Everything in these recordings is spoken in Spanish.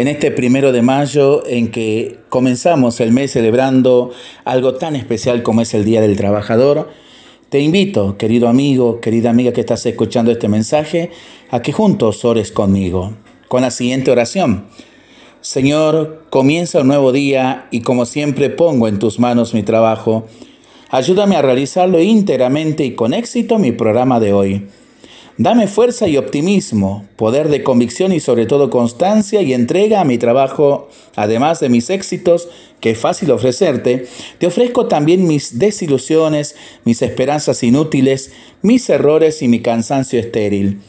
en este primero de mayo en que comenzamos el mes celebrando algo tan especial como es el Día del Trabajador, te invito, querido amigo, querida amiga que estás escuchando este mensaje, a que juntos ores conmigo, con la siguiente oración. Señor, comienza un nuevo día y como siempre pongo en tus manos mi trabajo. Ayúdame a realizarlo íntegramente y con éxito mi programa de hoy. Dame fuerza y optimismo, poder de convicción y sobre todo constancia y entrega a mi trabajo, además de mis éxitos, que es fácil ofrecerte, te ofrezco también mis desilusiones, mis esperanzas inútiles, mis errores y mi cansancio estéril.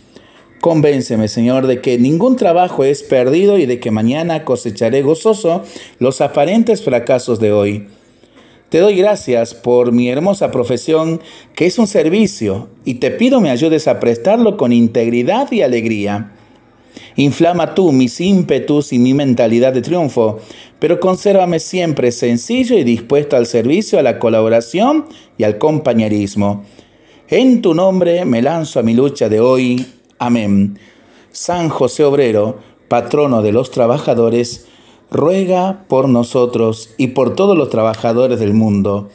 Convénceme, Señor, de que ningún trabajo es perdido y de que mañana cosecharé gozoso los aparentes fracasos de hoy. Te doy gracias por mi hermosa profesión, que es un servicio, y te pido me ayudes a prestarlo con integridad y alegría. Inflama tú mis ímpetus y mi mentalidad de triunfo, pero consérvame siempre sencillo y dispuesto al servicio, a la colaboración y al compañerismo. En tu nombre me lanzo a mi lucha de hoy. Amén. San José Obrero, patrono de los trabajadores, ruega por nosotros y por todos los trabajadores del mundo,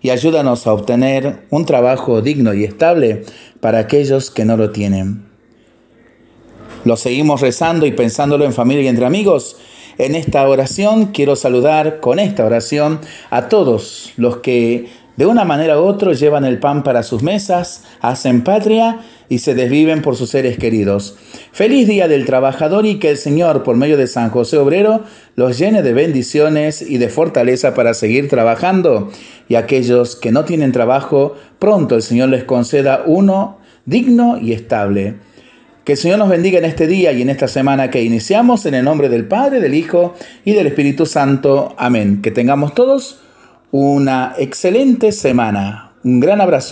y ayúdanos a obtener un trabajo digno y estable para aquellos que no lo tienen. Lo seguimos rezando y pensándolo en familia y entre amigos. En esta oración quiero saludar con esta oración a todos los que de una manera u otra llevan el pan para sus mesas, hacen patria y se desviven por sus seres queridos. Feliz Día del Trabajador y que el Señor, por medio de San José Obrero, los llene de bendiciones y de fortaleza para seguir trabajando. Y aquellos que no tienen trabajo, pronto el Señor les conceda uno digno y estable. Que el Señor nos bendiga en este día y en esta semana que iniciamos en el nombre del Padre, del Hijo y del Espíritu Santo. Amén. Que tengamos todos una excelente semana. Un gran abrazo.